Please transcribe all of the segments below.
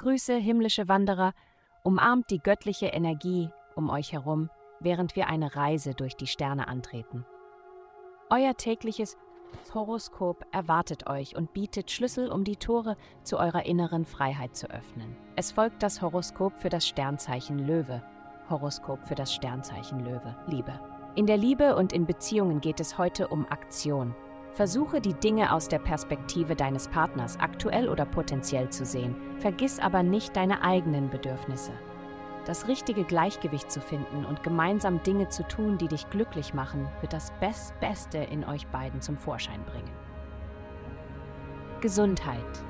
Grüße, himmlische Wanderer, umarmt die göttliche Energie um euch herum, während wir eine Reise durch die Sterne antreten. Euer tägliches Horoskop erwartet euch und bietet Schlüssel, um die Tore zu eurer inneren Freiheit zu öffnen. Es folgt das Horoskop für das Sternzeichen Löwe. Horoskop für das Sternzeichen Löwe. Liebe. In der Liebe und in Beziehungen geht es heute um Aktion. Versuche die Dinge aus der Perspektive deines Partners aktuell oder potenziell zu sehen. Vergiss aber nicht deine eigenen Bedürfnisse. Das richtige Gleichgewicht zu finden und gemeinsam Dinge zu tun, die dich glücklich machen, wird das Best Beste in euch beiden zum Vorschein bringen. Gesundheit.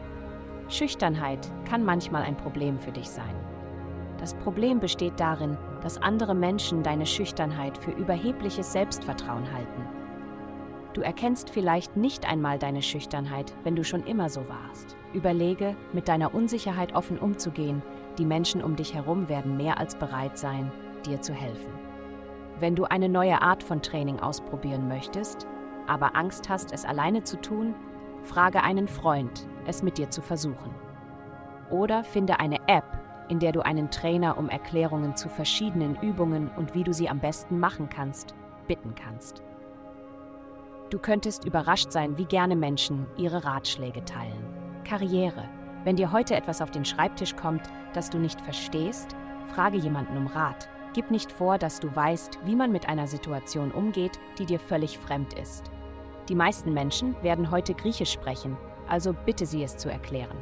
Schüchternheit kann manchmal ein Problem für dich sein. Das Problem besteht darin, dass andere Menschen deine Schüchternheit für überhebliches Selbstvertrauen halten. Du erkennst vielleicht nicht einmal deine Schüchternheit, wenn du schon immer so warst. Überlege, mit deiner Unsicherheit offen umzugehen. Die Menschen um dich herum werden mehr als bereit sein, dir zu helfen. Wenn du eine neue Art von Training ausprobieren möchtest, aber Angst hast, es alleine zu tun, frage einen Freund, es mit dir zu versuchen. Oder finde eine App, in der du einen Trainer um Erklärungen zu verschiedenen Übungen und wie du sie am besten machen kannst, bitten kannst. Du könntest überrascht sein, wie gerne Menschen ihre Ratschläge teilen. Karriere. Wenn dir heute etwas auf den Schreibtisch kommt, das du nicht verstehst, frage jemanden um Rat. Gib nicht vor, dass du weißt, wie man mit einer Situation umgeht, die dir völlig fremd ist. Die meisten Menschen werden heute Griechisch sprechen, also bitte sie es zu erklären.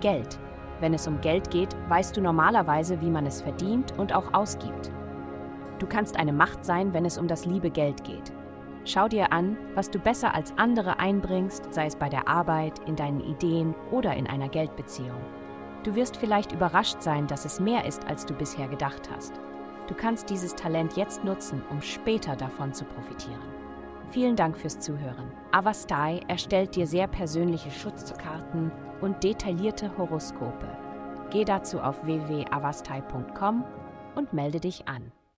Geld. Wenn es um Geld geht, weißt du normalerweise, wie man es verdient und auch ausgibt. Du kannst eine Macht sein, wenn es um das liebe Geld geht. Schau dir an, was du besser als andere einbringst, sei es bei der Arbeit, in deinen Ideen oder in einer Geldbeziehung. Du wirst vielleicht überrascht sein, dass es mehr ist, als du bisher gedacht hast. Du kannst dieses Talent jetzt nutzen, um später davon zu profitieren. Vielen Dank fürs Zuhören. Avastai erstellt dir sehr persönliche Schutzkarten und detaillierte Horoskope. Geh dazu auf www.avastai.com und melde dich an.